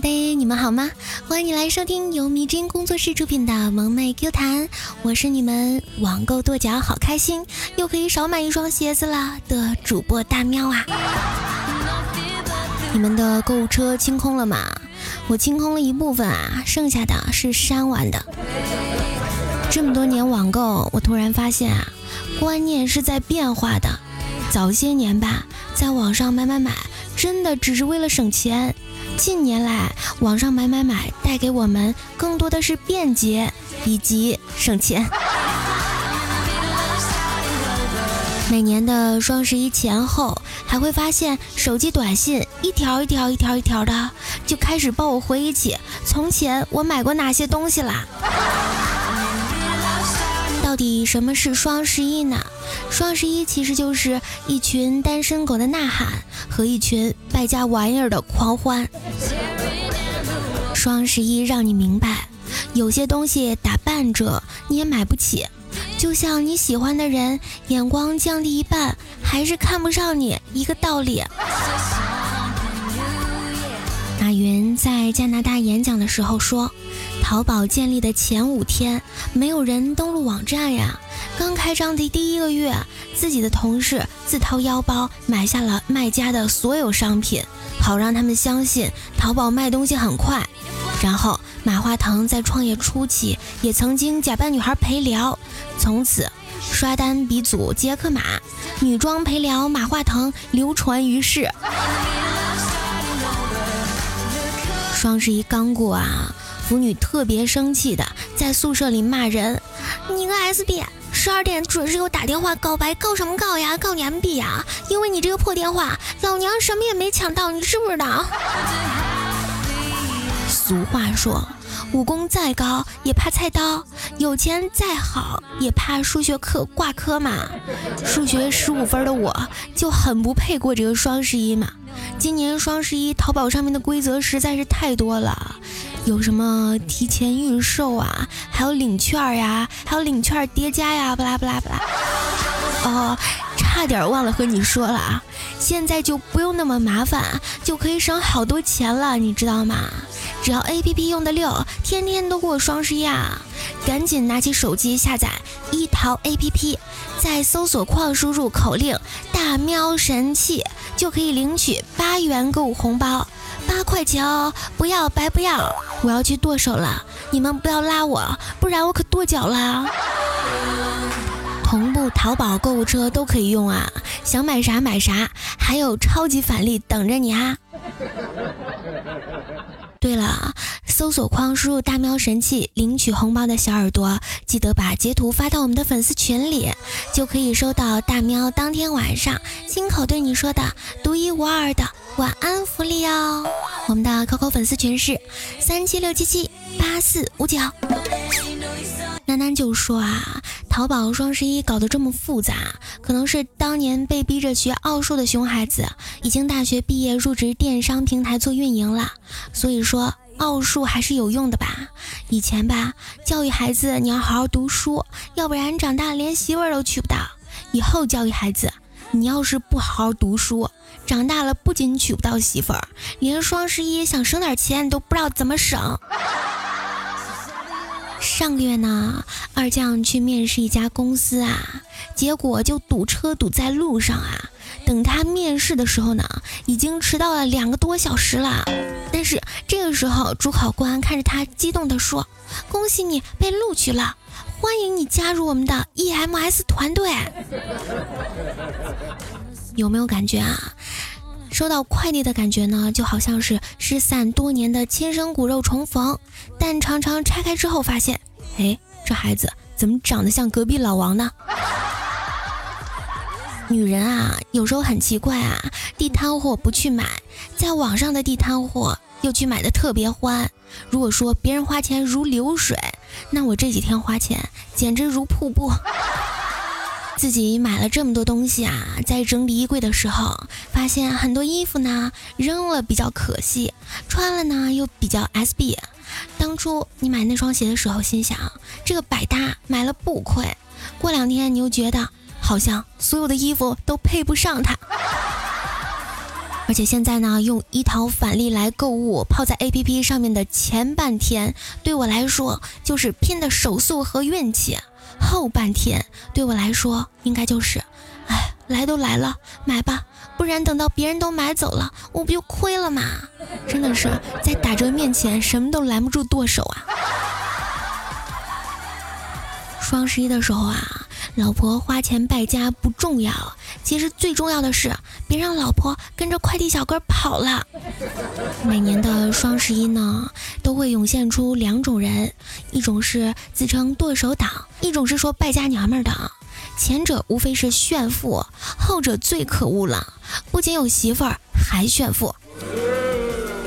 的，你们好吗？欢迎你来收听由迷之工作室出品的萌妹 Q 弹，我是你们网购跺脚好开心，又可以少买一双鞋子了的主播大喵啊！你们的购物车清空了吗？我清空了一部分啊，剩下的是删完的。这么多年网购，我突然发现啊，观念是在变化的。早些年吧，在网上买买买，真的只是为了省钱。近年来，网上买买买带给我们更多的是便捷以及省钱。每年的双十一前后，还会发现手机短信一条一条、一条一条的，就开始帮我回忆起从前我买过哪些东西啦。到底什么是双十一呢？双十一其实就是一群单身狗的呐喊和一群败家玩意儿的狂欢。双十一让你明白，有些东西打半折你也买不起，就像你喜欢的人眼光降低一半还是看不上你一个道理。马云在加拿大演讲的时候说。淘宝建立的前五天，没有人登录网站呀。刚开张的第一个月，自己的同事自掏腰包买下了卖家的所有商品，好让他们相信淘宝卖东西很快。然后，马化腾在创业初期也曾经假扮女孩陪聊，从此刷单鼻祖杰克马，女装陪聊马化腾流传于世。双十一刚过啊。腐女特别生气的在宿舍里骂人：“你个 S B，十二点准时给我打电话告白，告什么告呀？告你 M B 呀？因为你这个破电话，老娘什么也没抢到，你知不知道？”俗话说，武功再高也怕菜刀，有钱再好也怕数学课挂科嘛。数学十五分的我就很不配过这个双十一嘛。今年双十一，淘宝上面的规则实在是太多了。有什么提前预售啊，还有领券呀，还有领券叠加呀，不啦不啦不啦。哦，差点忘了和你说了啊，现在就不用那么麻烦，就可以省好多钱了，你知道吗？只要 A P P 用的溜，天天都过双十一啊！赶紧拿起手机下载一淘 A P P，在搜索框输入口令“大喵神器”，就可以领取八元购物红包。八块钱哦，不要白不要！我要去剁手了，你们不要拉我，不然我可剁脚了。同步淘宝购物车都可以用啊，想买啥买啥，还有超级返利等着你哈。对了，搜索框输入“大喵神器”领取红包的小耳朵，记得把截图发到我们的粉丝群里，就可以收到大喵当天晚上亲口对你说的独一无二的晚安福利哦。我们的 QQ 粉丝群是三七六七七八四五九。楠楠就说啊，淘宝双十一搞得这么复杂，可能是当年被逼着学奥数的熊孩子，已经大学毕业入职电商平台做运营了。所以说奥数还是有用的吧？以前吧，教育孩子你要好好读书，要不然长大连媳妇儿都娶不到。以后教育孩子，你要是不好好读书，长大了不仅娶不到媳妇儿，连双十一想省点钱你都不知道怎么省。上个月呢，二将去面试一家公司啊，结果就堵车堵在路上啊。等他面试的时候呢，已经迟到了两个多小时了。但是这个时候，主考官看着他，激动地说：“恭喜你被录取了，欢迎你加入我们的 EMS 团队。”有没有感觉啊？收到快递的感觉呢，就好像是失散多年的亲生骨肉重逢，但常常拆开之后发现。哎，这孩子怎么长得像隔壁老王呢？女人啊，有时候很奇怪啊，地摊货不去买，在网上的地摊货又去买的特别欢。如果说别人花钱如流水，那我这几天花钱简直如瀑布。自己买了这么多东西啊，在整理衣柜的时候，发现很多衣服呢扔了比较可惜，穿了呢又比较 SB。当初你买那双鞋的时候，心想这个百搭，买了不亏。过两天你又觉得好像所有的衣服都配不上它。而且现在呢，用一淘返利来购物，泡在 APP 上面的前半天，对我来说就是拼的手速和运气；后半天对我来说，应该就是，哎，来都来了，买吧，不然等到别人都买走了，我不就亏了吗？真的是在打折面前，什么都拦不住剁手啊！双十一的时候啊。老婆花钱败家不重要，其实最重要的是别让老婆跟着快递小哥跑了。每年的双十一呢，都会涌现出两种人，一种是自称剁手党，一种是说败家娘们儿党。前者无非是炫富，后者最可恶了，不仅有媳妇儿，还炫富。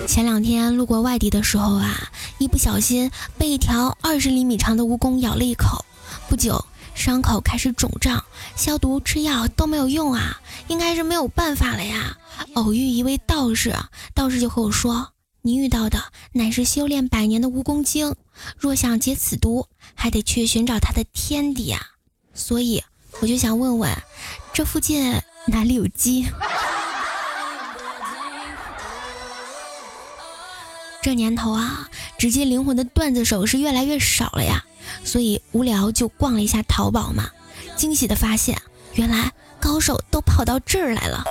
前两天路过外地的时候啊，一不小心被一条二十厘米长的蜈蚣咬了一口，不久。伤口开始肿胀，消毒吃药都没有用啊，应该是没有办法了呀。偶遇一位道士，道士就和我说：“你遇到的乃是修炼百年的蜈蚣精，若想解此毒，还得去寻找他的天敌啊。”所以我就想问问，这附近哪里有鸡？这年头啊，直接灵魂的段子手是越来越少了呀。所以无聊就逛了一下淘宝嘛，惊喜的发现，原来高手都跑到这儿来了。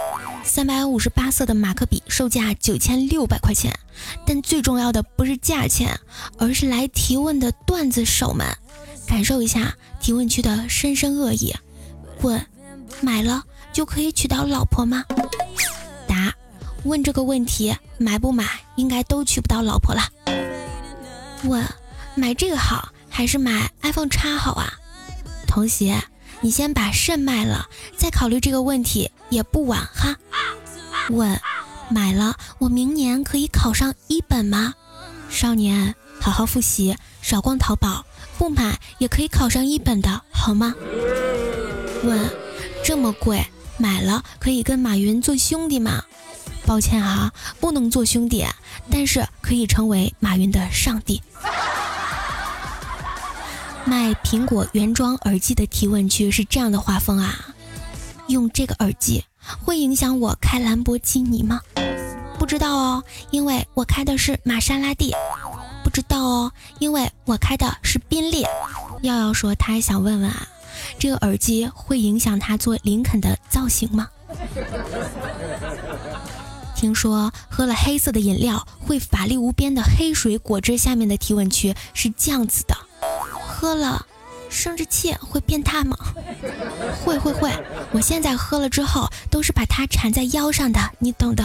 三百五十八色的马克笔售价九千六百块钱，但最重要的不是价钱，而是来提问的段子手们。感受一下提问区的深深恶意。问：买了就可以娶到老婆吗？问这个问题买不买，应该都娶不到老婆了。问：买这个好。还是买 iPhone 叉好啊，童鞋，你先把肾卖了，再考虑这个问题也不晚哈。问，买了我明年可以考上一本吗？少年，好好复习，少逛淘宝，不买也可以考上一本的好吗？问，这么贵，买了可以跟马云做兄弟吗？抱歉啊，不能做兄弟，但是可以成为马云的上帝。卖苹果原装耳机的提问区是这样的画风啊，用这个耳机会影响我开兰博基尼吗？不知道哦，因为我开的是玛莎拉蒂。不知道哦，因为我开的是宾利。耀耀说他还想问问啊，这个耳机会影响他做林肯的造型吗？听说喝了黑色的饮料会法力无边的黑水果汁下面的提问区是这样子的。喝了，生殖器会变大吗？会会会，我现在喝了之后都是把它缠在腰上的，你懂的。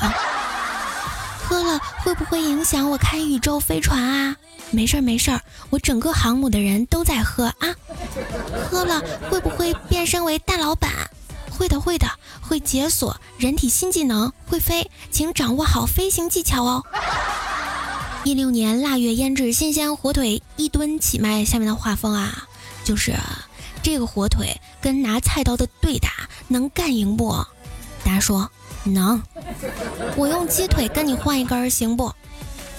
喝了会不会影响我开宇宙飞船啊？没事儿没事儿，我整个航母的人都在喝啊。喝了会不会变身为大老板？会的会的，会解锁人体新技能，会飞，请掌握好飞行技巧哦。一六年腊月腌制新鲜火腿一吨起卖，下面的画风啊，就是这个火腿跟拿菜刀的对打能干赢不？大家说能。我用鸡腿跟你换一根行不？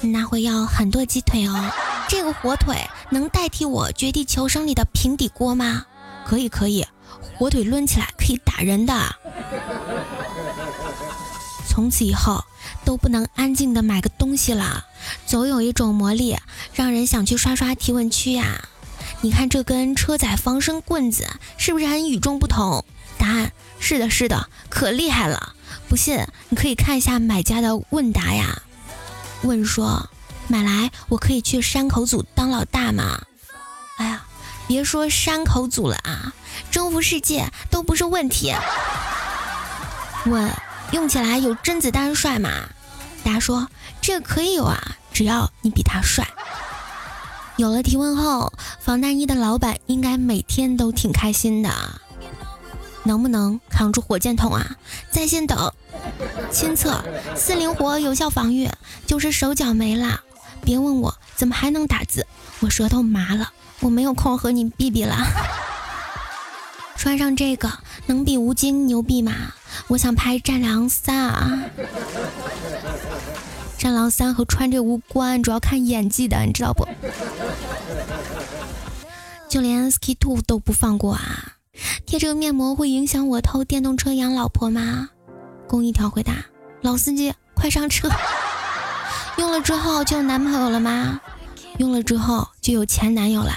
那会要很多鸡腿哦。这个火腿能代替我绝地求生里的平底锅吗？可以可以，火腿抡起来可以打人的。从此以后都不能安静的买个东西了。总有一种魔力，让人想去刷刷提问区呀。你看这根车载防身棍子是不是很与众不同？答案是的，是的，可厉害了。不信你可以看一下买家的问答呀。问说买来我可以去山口组当老大吗？别说山口组了啊，征服世界都不是问题。问用起来有甄子丹帅吗？答说。这可以有啊，只要你比他帅。有了提问后，防弹衣的老板应该每天都挺开心的。能不能扛住火箭筒啊？在线等。亲测四灵活有效防御，就是手脚没了。别问我怎么还能打字，我舌头麻了，我没有空和你比比了。穿上这个能比吴京牛逼吗？我想拍《战狼三》啊。战狼三和穿这无关，主要看演技的，你知道不？就连 Ski Two 都不放过啊！贴这个面膜会影响我偷电动车养老婆吗？公一条回答：老司机，快上车！用了之后就有男朋友了吗？用了之后就有前男友了？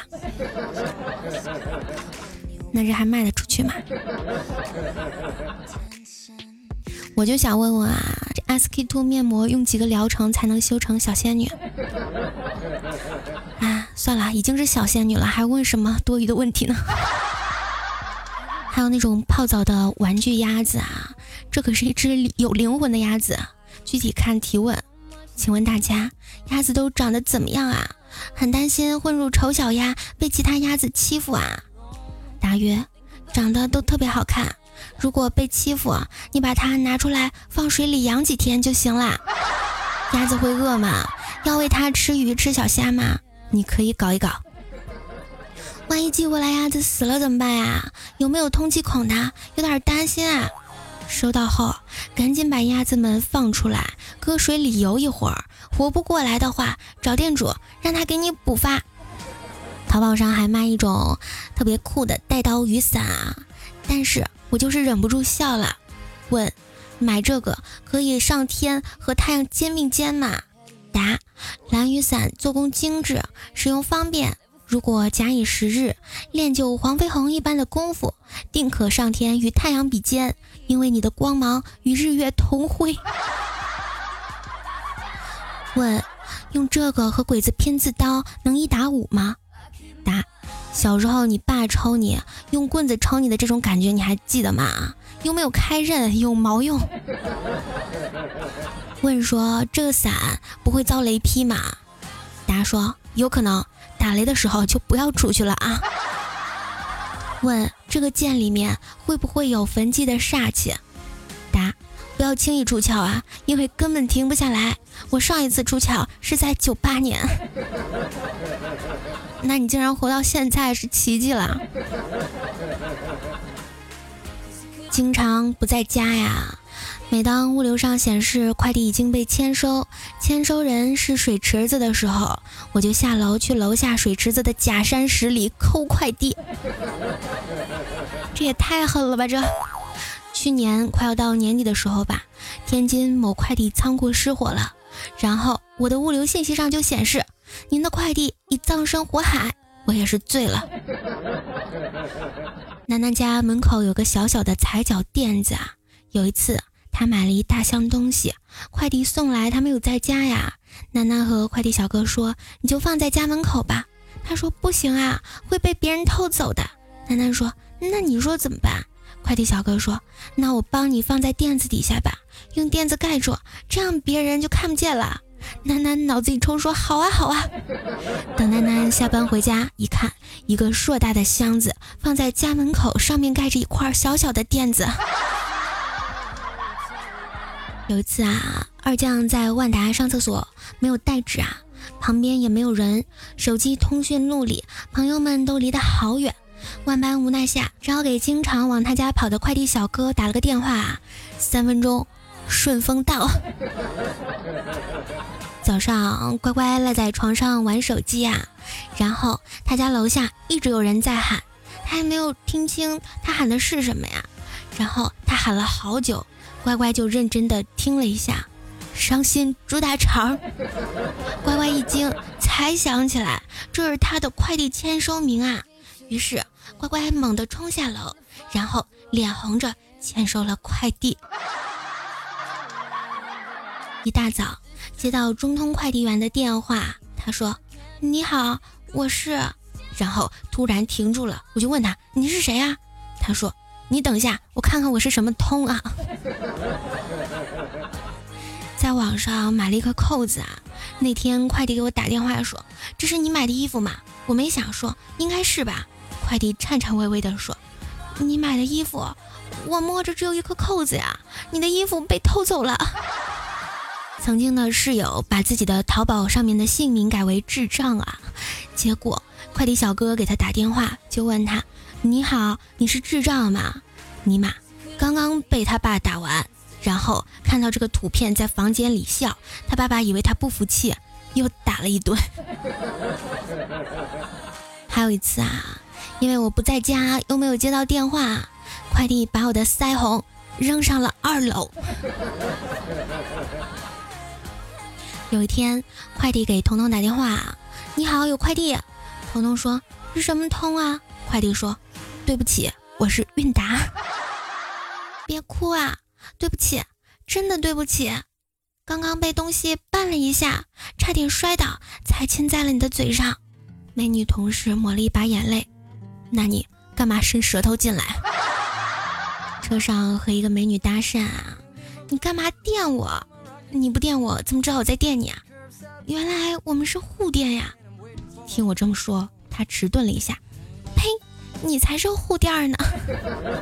那这还卖得出去吗？我就想问问啊，这 SK two 面膜用几个疗程才能修成小仙女？啊，算了，已经是小仙女了，还问什么多余的问题呢？还有那种泡澡的玩具鸭子啊，这可是一只有灵魂的鸭子。具体看提问，请问大家，鸭子都长得怎么样啊？很担心混入丑小鸭被其他鸭子欺负啊？答曰：长得都特别好看。如果被欺负，你把它拿出来放水里养几天就行了。鸭子会饿吗？要喂它吃鱼吃小虾吗？你可以搞一搞。万一寄过来鸭子死了怎么办呀？有没有通气孔的？有点担心啊。收到后，赶紧把鸭子们放出来，搁水里游一会儿。活不过来的话，找店主让他给你补发。淘宝上还卖一种特别酷的带刀雨伞啊，但是我就是忍不住笑了。问：买这个可以上天和太阳肩并肩吗？答：蓝雨伞做工精致，使用方便。如果假以时日，练就黄飞鸿一般的功夫，定可上天与太阳比肩，因为你的光芒与日月同辉。问：用这个和鬼子拼刺刀能一打五吗？答：小时候你爸抽你，用棍子抽你的这种感觉你还记得吗？又没有开刃，有毛用？问说：这个伞不会遭雷劈吗？答说：有可能。打雷的时候就不要出去了啊！问这个剑里面会不会有焚寂的煞气？不要轻易出窍啊，因为根本停不下来。我上一次出窍是在九八年，那你竟然活到现在是奇迹了。经常不在家呀。每当物流上显示快递已经被签收，签收人是水池子的时候，我就下楼去楼下水池子的假山石里抠快递。这也太狠了吧！这去年快要到年底的时候吧，天津某快递仓库失火了，然后我的物流信息上就显示您的快递已葬身火海，我也是醉了。楠楠家门口有个小小的踩脚垫子啊，有一次。他买了一大箱东西，快递送来，他没有在家呀。楠楠和快递小哥说：“你就放在家门口吧。”他说：“不行啊，会被别人偷走的。”楠楠说：“那你说怎么办？”快递小哥说：“那我帮你放在垫子底下吧，用垫子盖住，这样别人就看不见了。”楠楠脑子一冲说：“好啊，好啊。”等楠楠下班回家一看，一个硕大的箱子放在家门口，上面盖着一块小小的垫子。有一次啊，二将在万达上厕所，没有带纸啊，旁边也没有人，手机通讯录里朋友们都离得好远，万般无奈下，只好给经常往他家跑的快递小哥打了个电话，三分钟，顺丰到。早上乖乖赖在床上玩手机啊，然后他家楼下一直有人在喊，他还没有听清他喊的是什么呀，然后他喊了好久。乖乖就认真的听了一下，伤心猪大肠。乖乖一惊，才想起来这是他的快递签收名啊。于是乖乖猛地冲下楼，然后脸红着签收了快递。一大早接到中通快递员的电话，他说：“你好，我是……”然后突然停住了，我就问他：“你是谁呀？”他说。你等一下，我看看我是什么通啊！在网上买了一个扣子啊，那天快递给我打电话说：“这是你买的衣服吗？”我没想说，应该是吧。快递颤颤巍巍地说：“你买的衣服，我摸着只有一颗扣子呀，你的衣服被偷走了。”曾经的室友把自己的淘宝上面的姓名改为智障啊，结果快递小哥给他打电话就问他。你好，你是智障吗？尼玛，刚刚被他爸打完，然后看到这个图片在房间里笑，他爸爸以为他不服气，又打了一顿。还有一次啊，因为我不在家，又没有接到电话，快递把我的腮红扔上了二楼。有一天，快递给彤彤打电话：“你好，有快递。”彤彤说：“是什么通啊？”快递说：“对不起，我是韵达。”别哭啊！对不起，真的对不起，刚刚被东西绊了一下，差点摔倒，才亲在了你的嘴上。美女同事抹了一把眼泪。那你干嘛伸舌头进来？车上和一个美女搭讪啊？你干嘛电我？你不电我怎么知道我在电你啊？原来我们是互电呀！听我这么说，他迟钝了一下。呸！你才是护垫呢。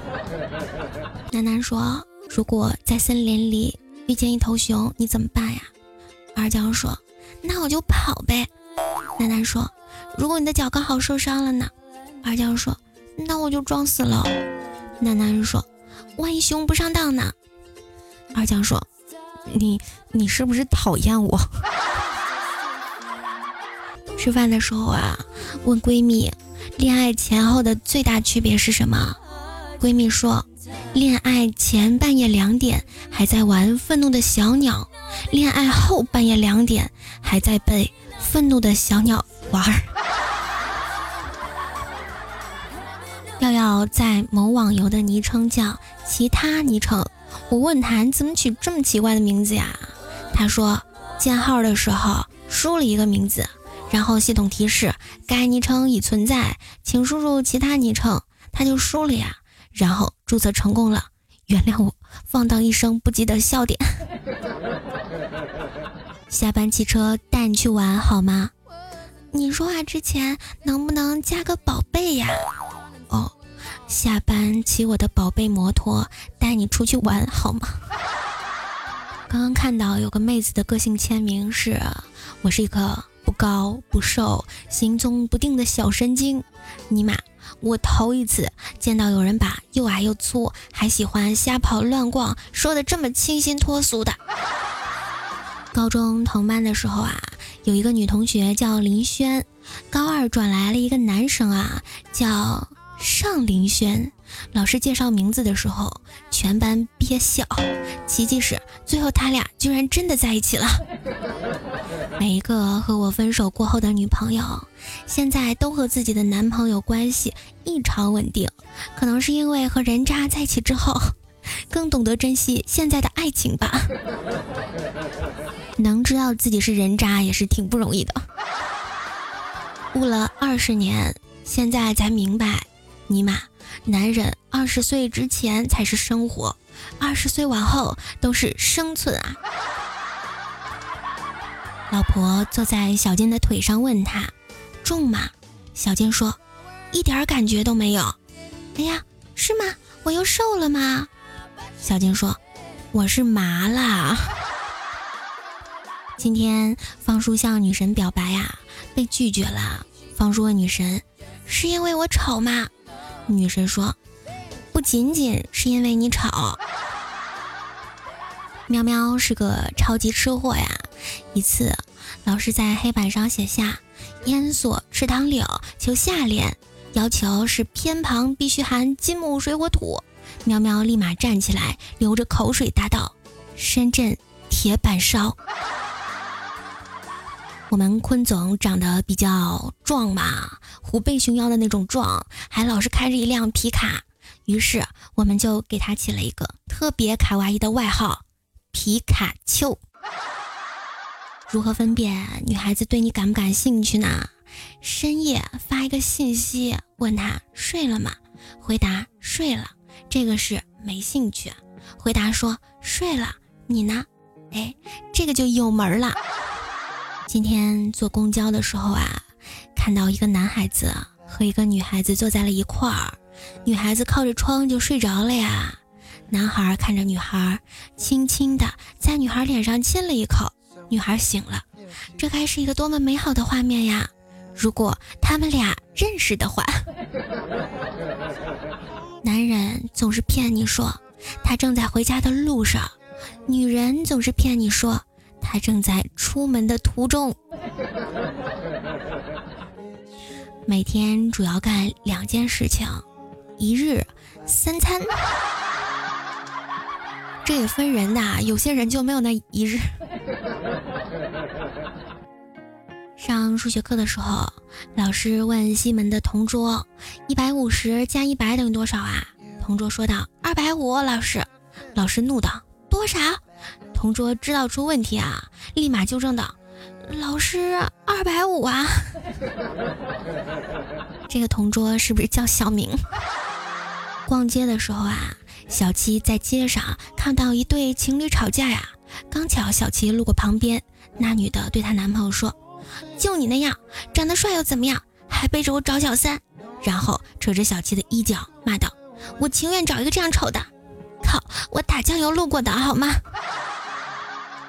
楠楠说：“如果在森林里遇见一头熊，你怎么办呀？”二江说：“那我就跑呗。”楠楠说：“如果你的脚刚好受伤了呢？”二江说：“那我就装死了。”那男人说：“万一熊不上当呢？”二江说：“你你是不是讨厌我？” 吃饭的时候啊，问闺蜜。恋爱前后的最大区别是什么？闺蜜说，恋爱前半夜两点还在玩愤怒的小鸟，恋爱后半夜两点还在被愤怒的小鸟玩。耀耀在某网游的昵称叫其他昵称，我问他你怎么取这么奇怪的名字呀？他说建号的时候输了一个名字。然后系统提示该昵称已存在，请输入其他昵称，他就输了呀。然后注册成功了，原谅我放荡一生不羁的笑点。下班骑车带你去玩好吗？你说话之前能不能加个宝贝呀？下班骑我的宝贝摩托带你出去玩好吗？刚刚看到有个妹子的个性签名是：我是一个。不高不瘦、行踪不定的小神经，尼玛！我头一次见到有人把又矮又粗，还喜欢瞎跑乱逛说的这么清新脱俗的。高中同班的时候啊，有一个女同学叫林轩，高二转来了一个男生啊，叫尚林轩。老师介绍名字的时候，全班憋笑。奇迹是，最后他俩居然真的在一起了。每一个和我分手过后的女朋友，现在都和自己的男朋友关系异常稳定。可能是因为和人渣在一起之后，更懂得珍惜现在的爱情吧。能知道自己是人渣也是挺不容易的。悟了二十年，现在才明白，尼玛。男人二十岁之前才是生活，二十岁往后都是生存啊！老婆坐在小健的腿上，问他重吗？小健说一点感觉都没有。哎呀，是吗？我又瘦了吗？小健说我是麻了。今天方叔向女神表白呀，被拒绝了。方叔问女神是因为我丑吗？女神说：“不仅仅是因为你丑。”喵喵是个超级吃货呀。一次，老师在黑板上写下“烟锁池塘柳”，求下联，要求是偏旁必须含金木水火土。喵喵立马站起来，流着口水答道：“深圳铁板烧。”我们坤总长得比较壮嘛，虎背熊腰的那种壮，还老是开着一辆皮卡，于是我们就给他起了一个特别卡哇伊的外号——皮卡丘。如何分辨女孩子对你感不感兴趣呢？深夜发一个信息问他睡了吗？回答睡了，这个是没兴趣；回答说睡了，你呢？哎，这个就有门了。今天坐公交的时候啊，看到一个男孩子和一个女孩子坐在了一块儿，女孩子靠着窗就睡着了呀。男孩看着女孩，轻轻的在女孩脸上亲了一口，女孩醒了。这该是一个多么美好的画面呀！如果他们俩认识的话。男人总是骗你说他正在回家的路上，女人总是骗你说。他正在出门的途中，每天主要干两件事情：一日三餐，这也分人的，有些人就没有那一日。上数学课的时候，老师问西门的同桌：“一百五十加一百等于多少啊？”同桌说道：“二百五。”老师，老师怒道：“多少？”同桌知道出问题啊，立马纠正道：“老师，二百五啊。”这个同桌是不是叫小明？逛街的时候啊，小七在街上看到一对情侣吵架呀，刚巧小七路过旁边，那女的对她男朋友说。就你那样，长得帅又怎么样？还背着我找小三，然后扯着小七的衣角骂道：“我情愿找一个这样丑的。”靠，我打酱油路过的好吗？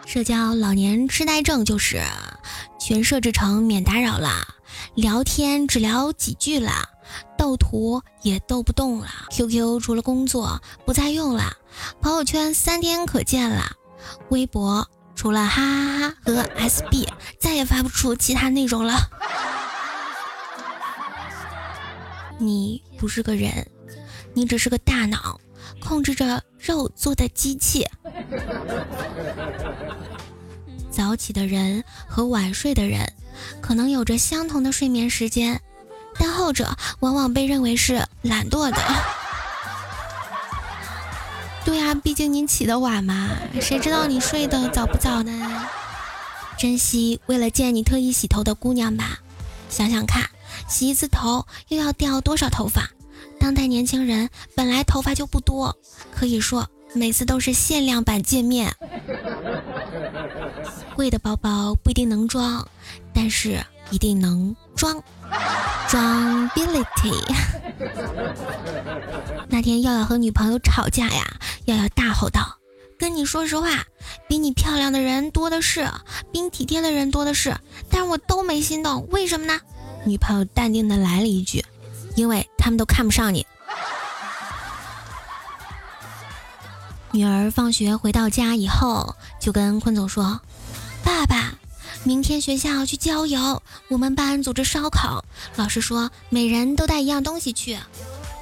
社交老年痴呆症就是全设置成免打扰了，聊天只聊几句了，斗图也斗不动了，QQ 除了工作不再用了，朋友圈三天可见了，微博。除了哈哈哈和 SB，再也发不出其他内容了。你不是个人，你只是个大脑，控制着肉做的机器。早起的人和晚睡的人，可能有着相同的睡眠时间，但后者往往被认为是懒惰的。对呀，毕竟你起的晚嘛，谁知道你睡得早不早呢？珍惜为了见你特意洗头的姑娘吧。想想看，洗一次头又要掉多少头发？当代年轻人本来头发就不多，可以说每次都是限量版见面。贵的包包不一定能装，但是一定能装。装 ability。那天耀耀和女朋友吵架呀，耀耀大吼道：“跟你说实话，比你漂亮的人多的是，比你体贴的人多的是，但是我都没心动，为什么呢？”女朋友淡定的来了一句：“因为他们都看不上你。”女儿放学回到家以后，就跟坤总说：“爸爸。”明天学校去郊游，我们班组织烧烤。老师说每人都带一样东西去。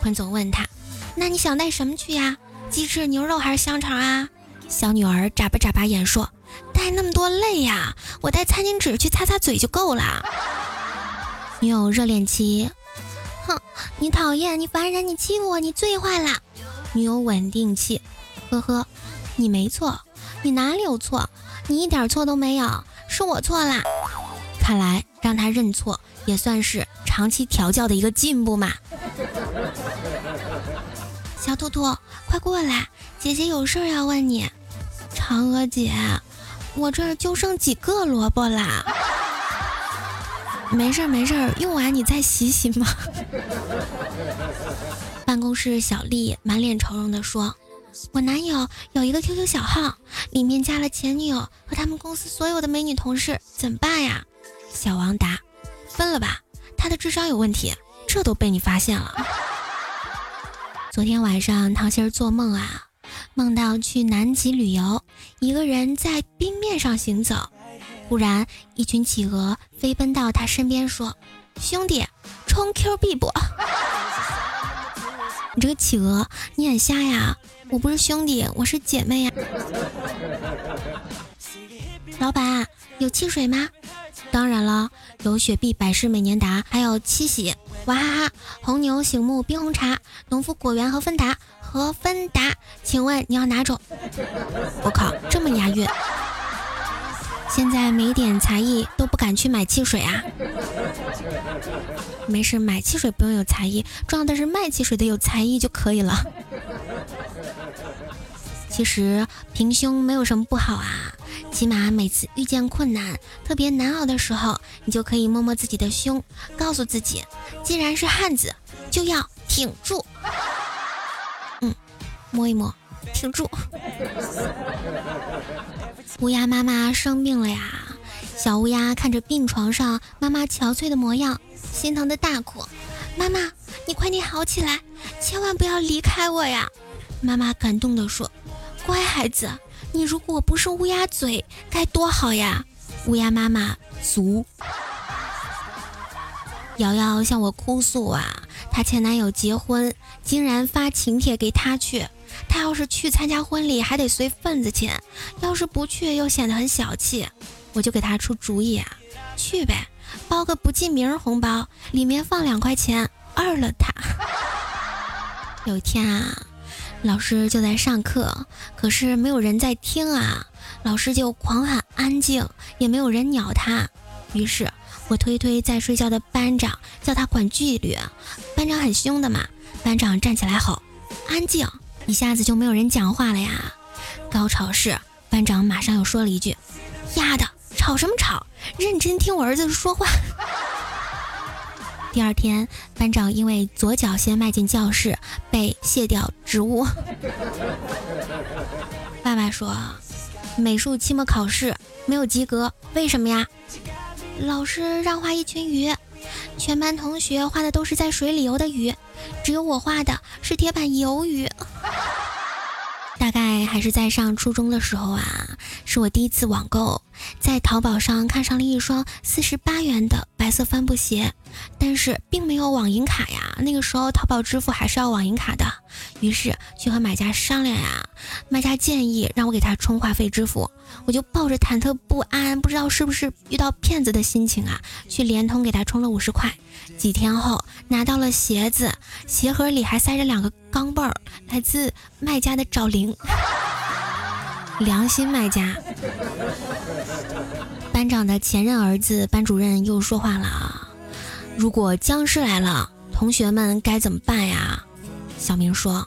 坤总问他：“那你想带什么去呀？鸡翅、牛肉还是香肠啊？”小女儿眨巴眨巴眼说：“带那么多累呀，我带餐巾纸去擦擦嘴就够了。”女友热恋期，哼，你讨厌，你烦人，你欺负我，你最坏了。女友稳定器，呵呵，你没错，你哪里有错？你一点错都没有。是我错啦，看来让他认错也算是长期调教的一个进步嘛。小兔兔，快过来，姐姐有事要问你。嫦娥姐，我这儿就剩几个萝卜啦。没事儿没事儿，用完你再洗洗嘛。办公室小丽满脸愁容地说。我男友有一个 QQ 小号，里面加了前女友和他们公司所有的美女同事，怎么办呀？小王答：分了吧，他的智商有问题，这都被你发现了。昨天晚上，唐心儿做梦啊，梦到去南极旅游，一个人在冰面上行走，忽然一群企鹅飞奔到他身边，说：“兄弟，冲 Q 币不？” 你这个企鹅，你眼瞎呀？我不是兄弟，我是姐妹呀。老板，有汽水吗？当然了，有雪碧、百事、美年达，还有七喜、娃哈哈、红牛、醒目、冰红茶、农夫果园和芬达和芬达。请问你要哪种？我靠，这么押韵！现在没点才艺都不敢去买汽水啊。没事，买汽水不用有才艺，重要的是卖汽水的有才艺就可以了。其实平胸没有什么不好啊，起码每次遇见困难、特别难熬的时候，你就可以摸摸自己的胸，告诉自己，既然是汉子，就要挺住。嗯，摸一摸，挺住。乌鸦妈妈生病了呀，小乌鸦看着病床上妈妈憔悴的模样，心疼的大哭：“妈妈，你快点好起来，千万不要离开我呀！”妈妈感动地说。乖孩子，你如果不是乌鸦嘴，该多好呀！乌鸦妈妈足。瑶瑶向我哭诉啊，她前男友结婚，竟然发请帖给她去，他要是去参加婚礼还得随份子钱，要是不去又显得很小气。我就给他出主意啊，去呗，包个不记名红包，里面放两块钱，二了他。有一天啊，老师就在上课，可是没有人在听啊，老师就狂喊安静，也没有人鸟他。于是我推推在睡觉的班长，叫他管纪律。班长很凶的嘛，班长站起来吼：“安静！”一下子就没有人讲话了呀。高潮是班长马上又说了一句：“丫的，吵什么吵？认真听我儿子说话。”第二天，班长因为左脚先迈进教室，被卸掉职务。爸爸说：“美术期末考试没有及格，为什么呀？”老师让画一群鱼，全班同学画的都是在水里游的鱼，只有我画的是铁板鱿鱼。大概还是在上初中的时候啊，是我第一次网购，在淘宝上看上了一双四十八元的白色帆布鞋，但是并没有网银卡呀。那个时候淘宝支付还是要网银卡的，于是去和买家商量呀，卖家建议让我给他充话费支付，我就抱着忐忑不安，不知道是不是遇到骗子的心情啊，去联通给他充了五十块。几天后拿到了鞋子，鞋盒里还塞着两个钢镚儿，来自卖家的找零，良心卖家。班长的前任儿子班主任又说话了啊！如果僵尸来了，同学们该怎么办呀？小明说：“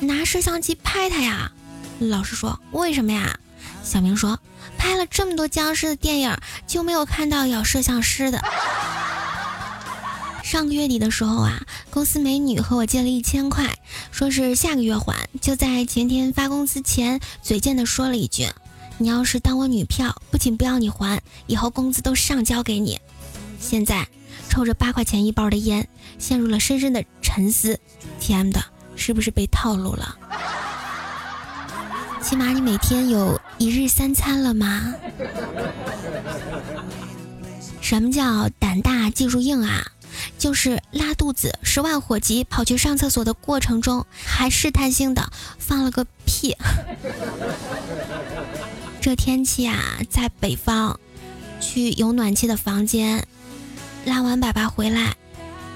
拿摄像机拍他呀。”老师说：“为什么呀？”小明说：“拍了这么多僵尸的电影，就没有看到咬摄像师的。”上个月底的时候啊，公司美女和我借了一千块，说是下个月还。就在前天发工资前，嘴贱的说了一句：“你要是当我女票，不仅不要你还，以后工资都上交给你。”现在抽着八块钱一包的烟，陷入了深深的沉思。天的，是不是被套路了？起码你每天有一日三餐了吗？什么叫胆大技术硬啊？就是拉肚子，十万火急跑去上厕所的过程中，还试探性的放了个屁。这天气啊，在北方，去有暖气的房间，拉完粑粑回来，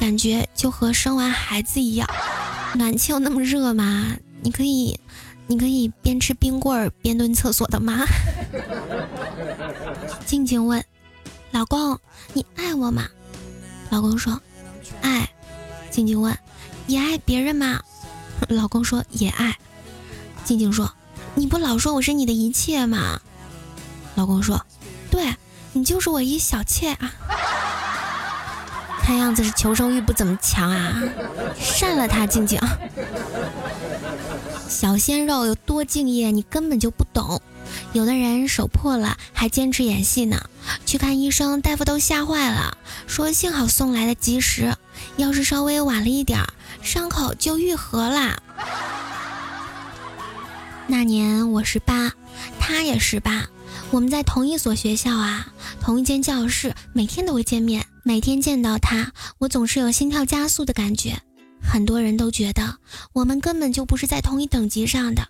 感觉就和生完孩子一样。暖气有那么热吗？你可以，你可以边吃冰棍儿边蹲厕所的吗？静静问，老公，你爱我吗？老公说：“爱。”静静问：“也爱别人吗？” 老公说：“也爱。”静静说：“你不老说我是你的一切吗？”老公说：“对，你就是我一小妾啊。”看样子是求生欲不怎么强啊！删了他，静静。小鲜肉有多敬业，你根本就不懂。有的人手破了还坚持演戏呢，去看医生，大夫都吓坏了，说幸好送来的及时，要是稍微晚了一点儿，伤口就愈合啦。那年我十八，他也十八，我们在同一所学校啊，同一间教室，每天都会见面，每天见到他，我总是有心跳加速的感觉。很多人都觉得我们根本就不是在同一等级上的。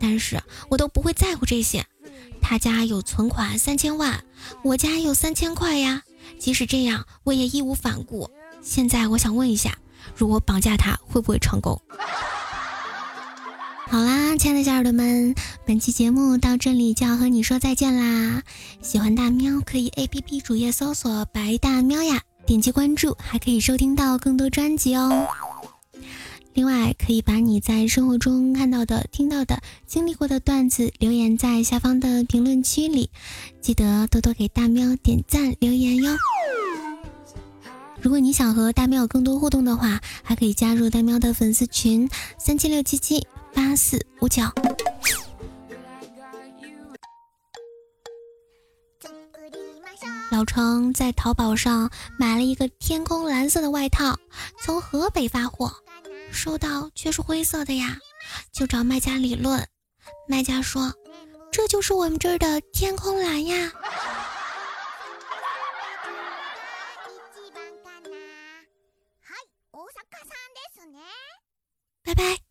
但是我都不会在乎这些，他家有存款三千万，我家有三千块呀。即使这样，我也义无反顾。现在我想问一下，如果绑架他，会不会成功？好啦，亲爱的小耳朵们，本期节目到这里就要和你说再见啦。喜欢大喵可以 A P P 主页搜索“白大喵”呀，点击关注，还可以收听到更多专辑哦。另外，可以把你在生活中看到的、听到的、经历过的段子留言在下方的评论区里，记得多多给大喵点赞留言哟。如果你想和大喵有更多互动的话，还可以加入大喵的粉丝群三七六七七八四五九。老程在淘宝上买了一个天空蓝色的外套，从河北发货。收到却是灰色的呀，就找卖家理论。卖家说：“这就是我们这儿的天空蓝呀。”バイバイ。